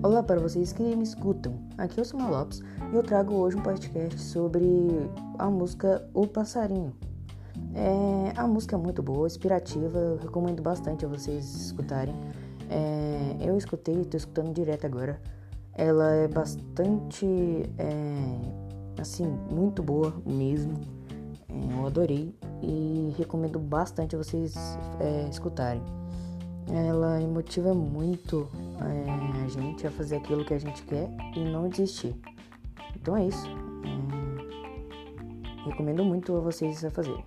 Olá para vocês que me escutam. Aqui é o Samuel Lopes e eu trago hoje um podcast sobre a música O Passarinho. É, a música é muito boa, inspirativa, eu recomendo bastante a vocês escutarem. É, eu escutei, estou escutando direto agora. Ela é bastante, é, assim, muito boa mesmo. É, eu adorei e recomendo bastante vocês é, escutarem ela motiva muito é, gente a fazer aquilo que a gente quer e não desistir. Então é isso. É, recomendo muito a vocês a fazerem.